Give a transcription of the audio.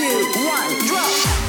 two, one, drop.